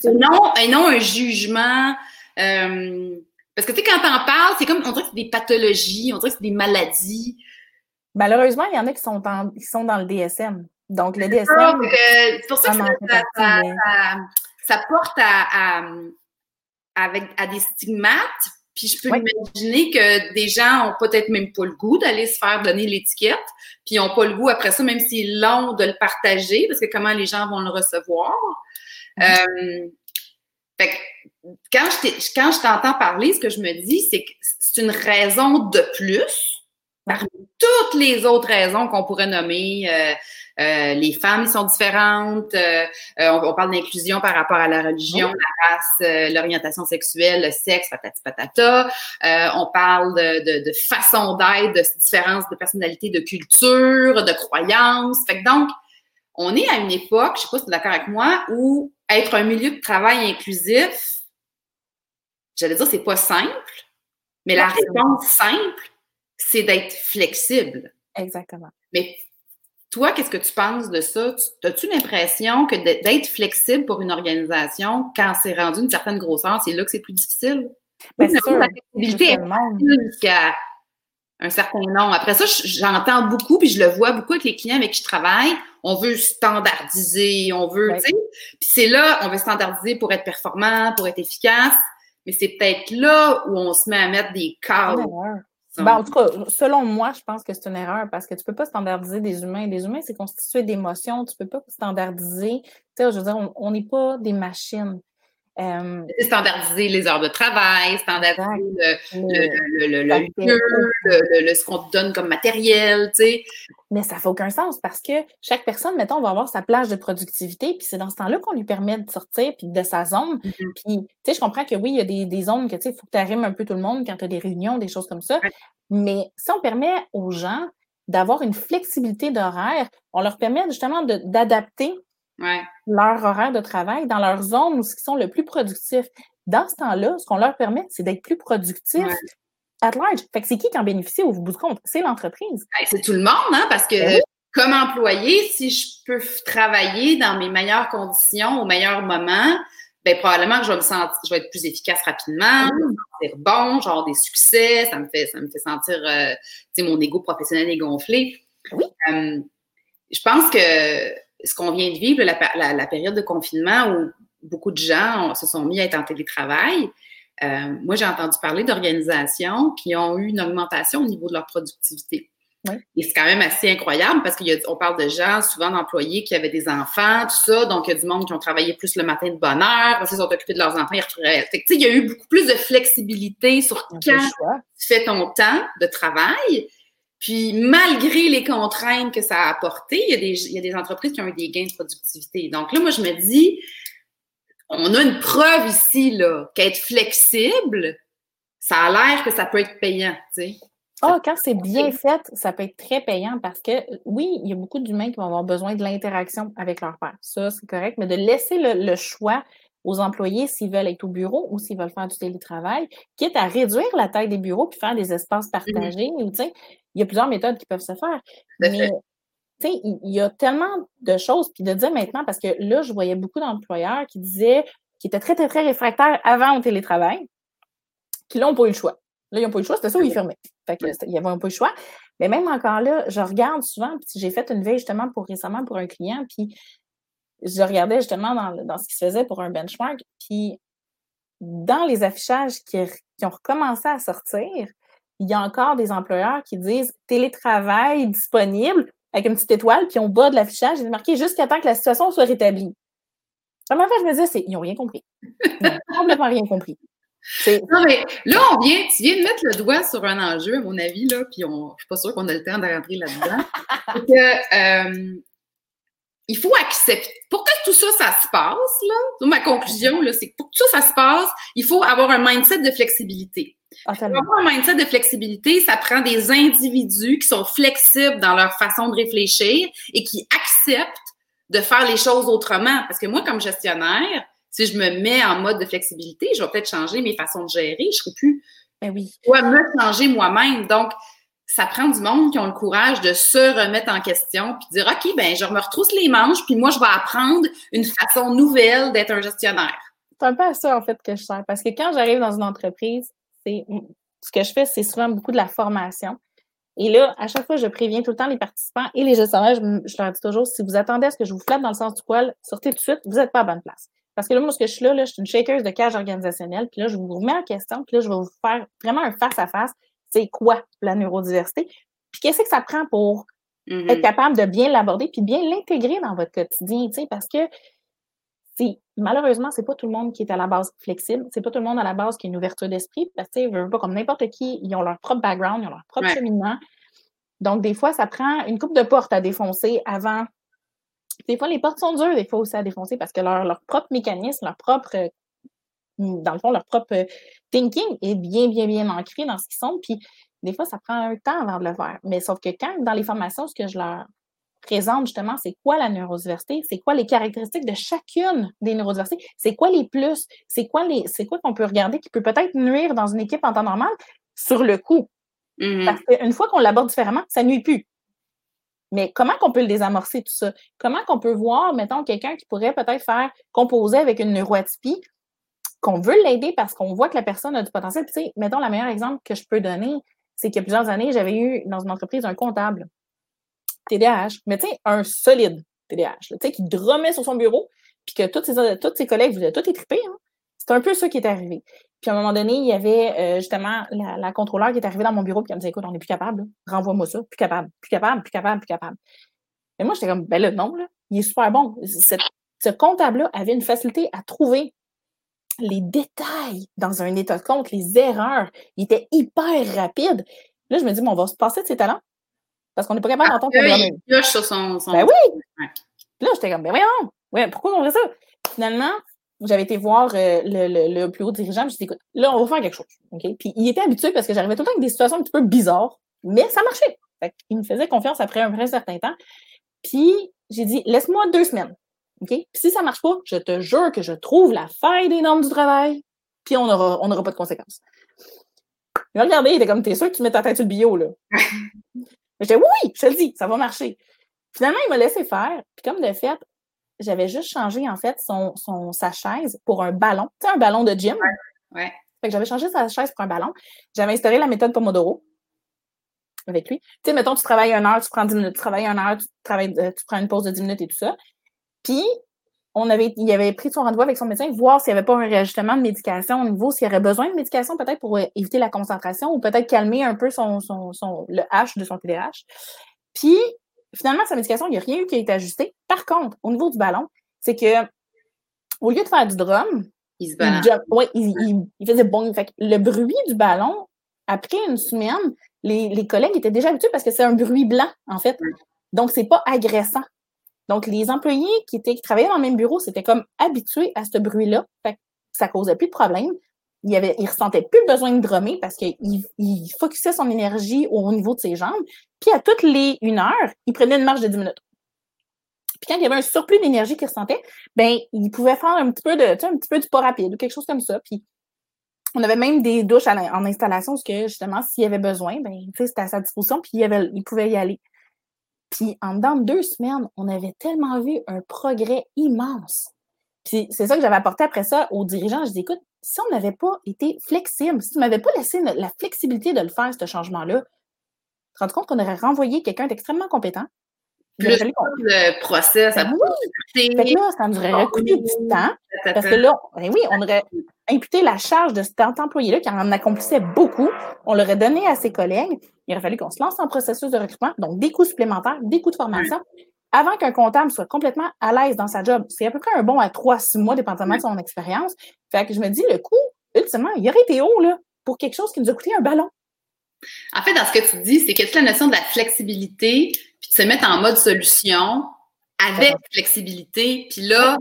Non, et non un jugement. Euh, parce que tu sais, quand t'en parles, c'est comme on dirait que c'est des pathologies, on dirait que c'est des maladies. Malheureusement, il y en a qui sont, qui sont dans le DSM. Donc, le DSM. C'est pour ça que ça, ça, porte à, à, avec, à des stigmates, puis je peux imaginer que des gens ont peut-être même pas le goût d'aller se faire donner l'étiquette, puis ils n'ont pas le goût après ça, même s'ils l'ont, de le partager, parce que comment les gens vont le recevoir. Euh, fait que quand je, quand je t'entends parler, ce que je me dis, c'est que c'est une raison de plus parmi toutes les autres raisons qu'on pourrait nommer. Euh, euh, les femmes sont différentes. Euh, euh, on, parle d'inclusion par rapport à la religion, la race, l'orientation sexuelle, le sexe, patati patata. on parle de, de, de façon d'être, de différences de personnalité, de culture, de croyances. Fait que donc, on est à une époque, je sais pas si tu es d'accord avec moi, où être un milieu de travail inclusif, j'allais dire, c'est pas simple, mais la réponse simple, c'est d'être flexible. Exactement. Mais toi, qu'est-ce que tu penses de ça? As-tu l'impression que d'être flexible pour une organisation, quand c'est rendu une certaine grosseur, c'est là que c'est plus difficile? Bien sûr, la flexibilité jusqu'à un certain nombre. Après ça, j'entends beaucoup, puis je le vois beaucoup avec les clients avec qui je travaille. On veut standardiser, on veut, tu sais. Puis c'est là, on veut standardiser pour être performant, pour être efficace. Mais c'est peut-être là où on se met à mettre des cadres. Ben, en tout cas, selon moi, je pense que c'est une erreur parce que tu peux pas standardiser des humains. Les humains, c'est constitué d'émotions. Tu peux pas standardiser. Tu sais, je veux dire, on n'est pas des machines. Euh, standardiser les heures de travail, standardiser le, le, le, le, ce qu'on te donne comme matériel, tu sais. Mais ça fait aucun sens parce que chaque personne, mettons, va avoir sa plage de productivité, puis c'est dans ce temps-là qu'on lui permet de sortir puis de sa zone. Mm-hmm. Puis, tu sais, je comprends que oui, il y a des, des zones que, tu sais, il faut que tu arrimes un peu tout le monde quand tu as des réunions, des choses comme ça. Mais si on permet aux gens d'avoir une flexibilité d'horaire, on leur permet justement d'adapter leur horaire de travail dans leur zone où ils sont le plus productifs. Dans ce temps-là, ce qu'on leur permet, c'est d'être plus productifs at large. Fait que c'est qui qui en bénéficie au bout de compte? C'est l'entreprise. Ben, c'est tout le monde, hein, parce que ben comme employé, si je peux travailler dans mes meilleures conditions, au meilleur moment, ben probablement que je vais me sentir, je vais être plus efficace rapidement, je vais me sentir bon, genre des succès, ça me fait, ça me fait sentir, euh, tu sais, mon ego professionnel est gonflé. Oui. Euh, je pense que ce qu'on vient de vivre, la, la, période de confinement où beaucoup de gens se sont mis à être en télétravail, euh, moi, j'ai entendu parler d'organisations qui ont eu une augmentation au niveau de leur productivité. Et c'est quand même assez incroyable parce qu'on parle de gens, souvent d'employés qui avaient des enfants, tout ça. Donc, il y a du monde qui ont travaillé plus le matin de bonne heure, ils sont occupés de leurs enfants. Ils il y a eu beaucoup plus de flexibilité sur quand tu fais ton temps de travail. Puis, malgré les contraintes que ça a apporté, il y a, des, entreprises qui ont eu des gains de productivité. Donc là, moi, je me dis, on a une preuve ici, là, qu'être flexible, ça a l'air que ça peut être payant. Ah, quand c'est bien fait, ça peut être très payant parce que oui, il y a beaucoup d'humains qui vont avoir besoin de l'interaction avec leur père. Ça, c'est correct, mais de laisser le, choix aux employés s'ils veulent être au bureau ou s'ils veulent faire du télétravail, quitte à réduire la taille des bureaux puis faire des espaces mmh partagés. il y a plusieurs méthodes qui peuvent se faire. Mais il y a tellement de choses. Puis de dire maintenant, parce que là, je voyais beaucoup d'employeurs qui disaient, qui étaient très, très, très réfractaires avant au télétravail, qui n'ont pas eu le choix. Là, ils n'ont pas eu le choix, c'était ça où ils fermaient. Fait que, ils n'avaient pas eu le choix. Mais même encore là, je regarde souvent, puis j'ai fait une veille justement pour récemment pour un client, puis je regardais justement dans, ce qui se faisait pour un benchmark, puis dans les affichages qui, qui ont recommencé à sortir, il y a encore des employeurs qui disent télétravail disponible avec une petite étoile, puis on bas de l'affichage, il est marqué jusqu'à temps que la situation soit rétablie. À ma je me disais, ils n'ont rien compris. Ils n'ont complètement rien compris. Non, mais là, on vient, tu viens de mettre le doigt sur un enjeu, à mon avis, là, puis on, je suis pas sûre qu'on a le temps de rentrer là-dedans. euh, il faut accepter. Pour que tout ça, ça se passe, là, ma conclusion, là, c'est que pour que tout ça, ça se passe, il faut avoir un mindset de flexibilité. Ah, pour avoir un mindset de flexibilité, ça prend des individus qui sont flexibles dans leur façon de réfléchir et qui acceptent de faire les choses autrement. Parce que moi, comme gestionnaire, si je me mets en mode de flexibilité, je vais peut-être changer mes façons de gérer. Je ne serai plus. Ben oui. Je me changer moi-même. Donc, ça prend du monde qui ont le courage de se remettre en question puis dire OK, ben je me retrousse les manches, puis moi, je vais apprendre une façon nouvelle d'être un gestionnaire. C'est un peu à ça, en fait, que je sers. Parce que quand j'arrive dans une entreprise, c'est ce que je fais, c'est souvent beaucoup de la formation. Et là, à chaque fois, je préviens tout le temps les participants et les gestionnaires, je, leur dis toujours, si vous attendez à ce que je vous flatte dans le sens du poil, sortez tout de suite, vous n'êtes pas à bonne place. Parce que là, moi, ce que je suis là, là je suis une shakeuse de cage organisationnelle. Puis là, je vous remets en question. Puis là, je vais vous faire vraiment un face-à-face. C'est quoi la neurodiversité? Puis qu'est-ce que ça prend pour mm-hmm. être capable de bien l'aborder puis bien l'intégrer dans votre quotidien, tu sais, parce que c'est malheureusement, c'est pas tout le monde qui est à la base flexible. C'est pas tout le monde à la base qui a une ouverture d'esprit. Parce que, pas comme n'importe qui, ils ont leur propre background, ils ont leur propre cheminement. Donc, des fois, ça prend une coupe de porte à défoncer avant des fois, les portes sont dures, des fois aussi à défoncer parce que leur, propre mécanisme, leur propre, dans le fond, leur propre thinking est bien, bien, bien ancré dans ce qu'ils sont. Puis, des fois, ça prend un temps avant de le faire. Mais sauf que quand, dans les formations, ce que je leur présente justement, c'est quoi la neurodiversité, c'est quoi les caractéristiques de chacune des neurodiversités, c'est quoi les plus, c'est quoi les, c'est quoi qu'on peut regarder qui peut peut-être nuire dans une équipe en temps normal? Sur le coup. Mm-hmm. Parce qu'une fois qu'on l'aborde différemment, ça nuit plus. Mais comment qu'on peut le désamorcer tout ça? Comment qu'on peut voir, mettons, quelqu'un qui pourrait peut-être faire composer avec une neuroatypie, qu'on veut l'aider parce qu'on voit que la personne a du potentiel. Puis, tu sais, mettons, le meilleur exemple que je peux donner, c'est qu'il y a plusieurs années, j'avais eu dans une entreprise un comptable, TDAH, mais tu sais, un solide TDAH, tu sais, qui dromait sur son bureau, puis que tous ses, tous ses collègues voulaient tout étriper. Hein. C'est un peu ça qui est arrivé. Puis à un moment donné, il y avait euh, justement la, contrôleur qui est arrivée dans mon bureau, puis elle me dit Écoute, on n'est plus capable, renvoie-moi ça, plus capable, plus capable, plus capable, plus capable. Et moi, j'étais comme Ben là, non, là, il est super bon. ce comptable-là avait une facilité à trouver les détails dans un état de compte, les erreurs. Il était hyper rapide. Là, je me dis, bon, on va se passer de ses talents parce qu'on n'est pas capable d'entendre Il pioche sur son, Ben oui! Là, j'étais comme, ben voyons, ouais, pourquoi on fait ça? Finalement, j'avais été voir euh, le, plus haut dirigeant, je dit, écoute, là, on va faire quelque chose. Puis il était habitué parce que j'arrivais tout le temps avec des situations un petit peu bizarres, mais ça marchait. il me faisait confiance après un vrai certain temps. Puis j'ai dit, laisse-moi deux semaines. OK? Puis si ça marche pas, je te jure que je trouve la faille des normes du travail, puis on n'aura on aura pas de conséquences. Il m'a regardé, il était comme, t'es sûr que tu mets ta tête sur le bio, là? J'étais, oui, oui, je te le dis, ça va marcher. Finalement, il m'a laissé faire. Puis comme de fait, j'avais juste changé, en fait, son, son, sa chaise pour un ballon. Tu sais, un ballon de gym? Ouais. Fait que j'avais changé sa chaise pour un ballon. J'avais instauré la méthode Pomodoro avec lui. Tu sais, mettons, tu travailles une heure, tu prends 10 minutes. Tu travailles une heure, tu, travailles, euh, tu prends une pause de 10 minutes et tout ça. Puis, on avait, il avait pris son rendez-vous avec son médecin, voir s'il n'y avait pas un réajustement de médication au niveau, s'il y aurait besoin de médication peut-être pour euh, éviter la concentration ou peut-être calmer un peu son, son, son, le H de son TDAH. Puis, finalement, sa médication, il n'y a rien eu qui a été ajusté. Par contre, au niveau du ballon, c'est que au lieu de faire du drum, Il se il, balance. jump- ouais, il, il- il faisait bon. Fait le bruit du ballon, après une semaine, les, les collègues étaient déjà habitués parce que c'est un bruit blanc, en fait. Donc, c'est pas agressant. Donc, les employés qui, étaient, qui travaillaient dans le même bureau, c'était comme habitués à ce bruit-là. Fait que ça causait plus de problème. Il avait, il plus le besoin de drummer parce qu'il il son énergie au niveau de ses jambes. Puis, à toutes les une heure, il prenait une marche de 10 minutes. Puis quand il y avait un surplus d'énergie qu'il ressentait, ben il pouvait faire un petit peu de, tu sais, un petit peu du pas rapide ou quelque chose comme ça. Puis on avait même des douches en installation, parce que justement, s'il y avait besoin, ben, c'était à sa disposition, puis il, avait, il pouvait y aller. Puis en dedans de deux semaines, on avait tellement vu un progrès immense. Puis c'est ça que j'avais apporté après ça aux dirigeants. Je dis, écoute, si on n'avait pas été flexible, si tu m'avais pas laissé la flexibilité de le faire, ce changement-là, tu te rends compte qu'on aurait renvoyé quelqu'un d'extrêmement compétent. Plus le process, Ben à oui! Fait que là, ça nous aurait coûté du temps. Parce que là, ben oui, on aurait imputé la charge de cet employé-là qui en accomplissait beaucoup. On l'aurait donné à ses collègues. Il aurait fallu qu'on se lance en processus de recrutement, donc des coûts supplémentaires, des coûts de formation, avant qu'un comptable soit complètement à l'aise dans sa job. C'est à peu près un bon à trois, six mois, dépendamment de son expérience. Fait que je me dis, le coût, ultimement, il aurait été haut, là, pour quelque chose qui nous a coûté un ballon. En fait, dans ce que tu dis, c'est que toute la notion de la flexibilité, puis de se mettre en mode solution avec flexibilité, puis là,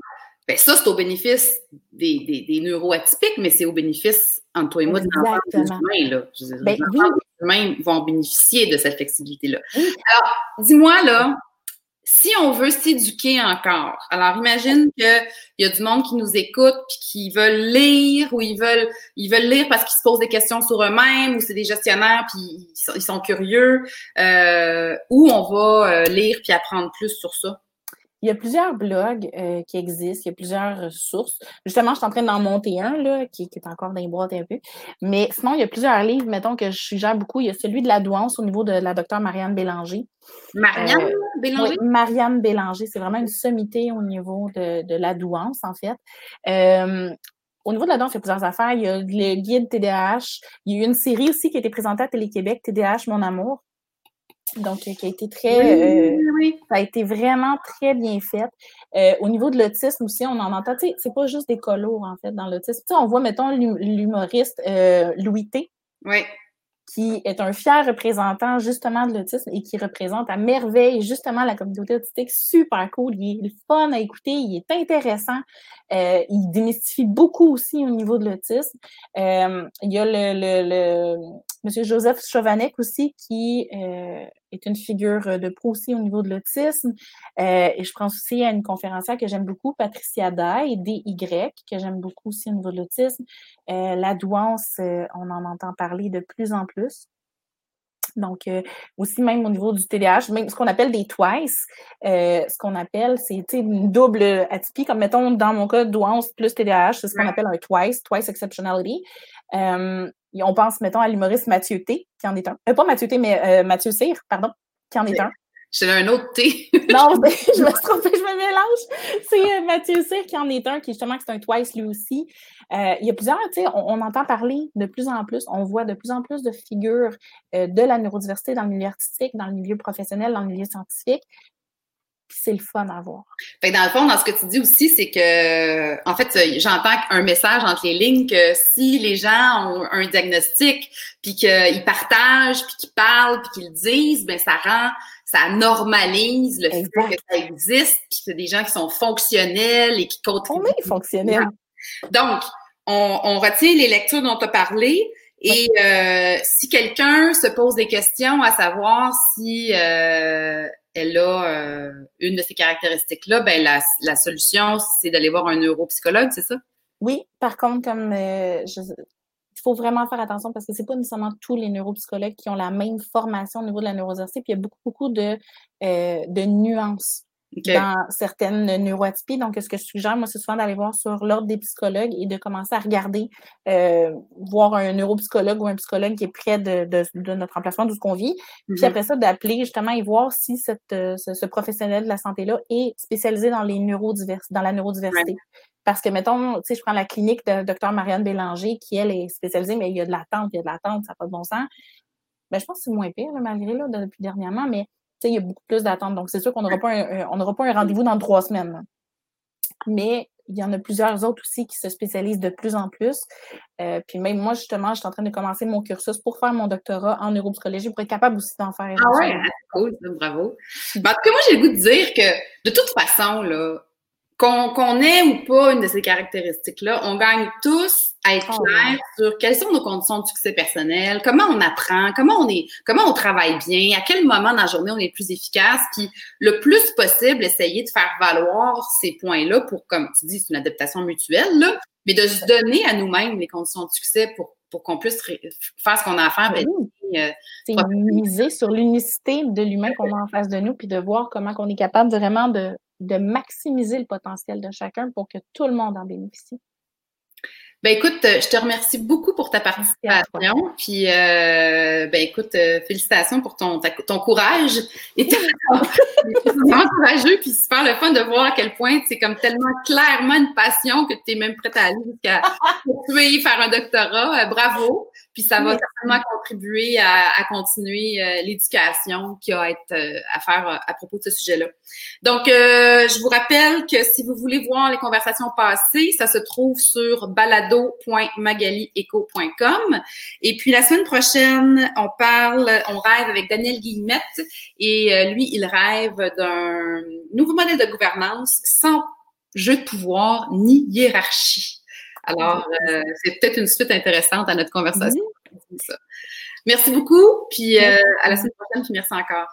ben ça, c'est au bénéfice des, des, des neuroatypiques, mais c'est au bénéfice, entre toi et moi, des enfants des humains, là. Je veux dire, Ben les oui. enfants des humains vont bénéficier de cette flexibilité-là. Oui. Alors, dis-moi, là, si on veut s'éduquer encore, alors imagine qu'il y a du monde qui nous écoute puis qui veulent lire ou ils veulent ils veulent lire parce qu'ils se posent des questions sur eux-mêmes ou c'est des gestionnaires puis ils sont, curieux. Euh, où on va euh, lire puis apprendre plus sur ça? Il y a plusieurs blogs euh, qui existent, il y a plusieurs sources. Justement, je suis en train d'en monter un, là, qui, qui est encore dans les boîtes un peu. Mais sinon, il y a plusieurs livres, mettons, que je suggère beaucoup. Il y a celui de la douance au niveau de la docteure Marianne Bélanger. Marianne Euh, Bélanger? Oui, Marianne Bélanger, c'est vraiment une sommité au niveau de, de la douance, en fait. Euh, au niveau de la douance, il y a plusieurs affaires. Il y a le guide TDAH. Il y a eu une série aussi qui a été présentée à Télé-Québec, TDAH, mon amour. Donc, qui a été très... euh, oui, oui. ça a été vraiment très bien fait. Euh, au niveau de l'autisme aussi, on en entend, tu sais, c'est pas juste des colos, en fait, dans l'autisme. Tu sais, on voit, mettons, l'hum- l'humoriste euh, Louis T, oui. qui est un fier représentant, justement, de l'autisme et qui représente à merveille, justement, la communauté autistique. Super cool. Il est fun à écouter, il est intéressant. Euh, il démystifie beaucoup aussi au niveau de l'autisme. Il y a le, le, le Monsieur Joseph Chovanec aussi, qui euh, est une figure de pro aussi au niveau de l'autisme. Euh, et je pense aussi à une conférencière que j'aime beaucoup, Patricia Day, DY, que j'aime beaucoup aussi au niveau de l'autisme. Euh, la douance, euh, on en entend parler de plus en plus. Donc, euh, aussi même au niveau du TDAH, même ce qu'on appelle des twice, euh, ce qu'on appelle, c'est une double atypie, comme mettons dans mon cas, douance plus TDAH, c'est ce qu'on appelle un twice, twice exceptionality. Euh, on pense, mettons, à l'humoriste Mathieu T, qui en est un. Euh, pas Mathieu T, mais euh, Mathieu Cyr, pardon, qui en est un. J'ai un autre thé. Non, je me suis trompée, je me mélange. C'est euh, Mathieu Cyr qui en est un, qui justement, c'est un twice lui aussi. Euh, il y a plusieurs, tu sais, on, on entend parler de plus en plus, on voit de plus en plus de figures euh, de la neurodiversité dans le milieu artistique, dans le milieu professionnel, dans le milieu scientifique. C'est le fun à voir. Fait que dans le fond, dans ce que tu dis aussi, c'est que, en fait, euh, j'entends un message entre les lignes que si les gens ont un diagnostic, puis qu'ils partagent, puis qu'ils parlent, puis qu'ils le disent, ben ça rend, ça normalise le Exact. fait que ça existe, puis que c'est des gens qui sont fonctionnels et qui On contribuent. est fonctionnel. Donc, on, on retient les lectures dont tu as parlé. Et euh, si quelqu'un se pose des questions à savoir si euh, elle a euh, une de ces caractéristiques-là, ben la, la solution, c'est d'aller voir un neuropsychologue, c'est ça? Oui, par contre, comme euh, je- faut vraiment faire attention parce que c'est pas nécessairement tous les neuropsychologues qui ont la même formation au niveau de la neurodiversité. Puis il y a beaucoup, beaucoup de, euh, de nuances dans certaines neuroatypies. Donc, ce que je suggère, moi, c'est souvent d'aller voir sur l'ordre des psychologues et de commencer à regarder, euh, voir un neuropsychologue ou un psychologue qui est près de, de, notre emplacement, d'où ce qu'on vit. Puis mm-hmm. après ça, d'appeler justement et voir si cette, euh, ce, professionnel de la santé-là est spécialisé dans les neurodivers dans la neurodiversité. Parce que, mettons, tu sais, je prends la clinique de Dr. Marianne Bélanger, qui, elle, est spécialisée, mais il y a de l'attente, il y a de l'attente, ça n'a pas de bon sens. Ben, je pense que c'est moins pire, malgré là, depuis dernièrement, mais il y a beaucoup plus d'attentes. Donc, c'est sûr qu'on n'aura pas un, on n'aura pas un rendez-vous dans trois semaines. Mais il y en a plusieurs autres aussi qui se spécialisent de plus en plus. Euh, puis même moi, justement, je suis en train de commencer mon cursus pour faire mon doctorat en neuropsychologie pour être capable aussi d'en faire. Ah ouais, cool, bravo. Mais en tout cas, moi, j'ai le goût de dire que de toute façon, là, qu'on ait ou pas une de ces caractéristiques-là, on gagne tous à être oh, clair sur quelles sont nos conditions de succès personnel, comment on apprend, comment on est, comment on travaille bien, à quel moment dans la journée on est plus efficace, puis le plus possible essayer de faire valoir ces points-là pour, comme tu dis, c'est une adaptation mutuelle, là, mais de se donner à nous-mêmes les conditions de succès pour, pour qu'on puisse faire ce qu'on a à faire. Ben, euh, c'est miser sur l'unicité de l'humain qu'on a en face de nous, puis de voir comment on est capable vraiment de, de maximiser le potentiel de chacun pour que tout le monde en bénéficie. Ben écoute, euh, je te remercie beaucoup pour ta participation. Puis euh, ben écoute, euh, félicitations pour ton, ton courage. Et vraiment courageux, puis super le fun de voir à quel point c'est comme tellement clairement une passion que tu es même prête à aller jusqu'à y faire un doctorat. bravo. Puis ça va certainement contribuer à, continuer l'éducation qu'il y a à, être, à faire à propos de ce sujet-là. Donc, je vous rappelle que si vous voulez voir les conversations passées, ça se trouve sur balado balado.magalieco.com. Et puis la semaine prochaine, on parle, on rêve avec Daniel Guillemette et euh, lui, il rêve d'un nouveau modèle de gouvernance sans jeu de pouvoir ni hiérarchie. Alors, euh, c'est peut-être une suite intéressante à notre conversation. Merci beaucoup, puis euh, à la semaine prochaine, puis merci encore.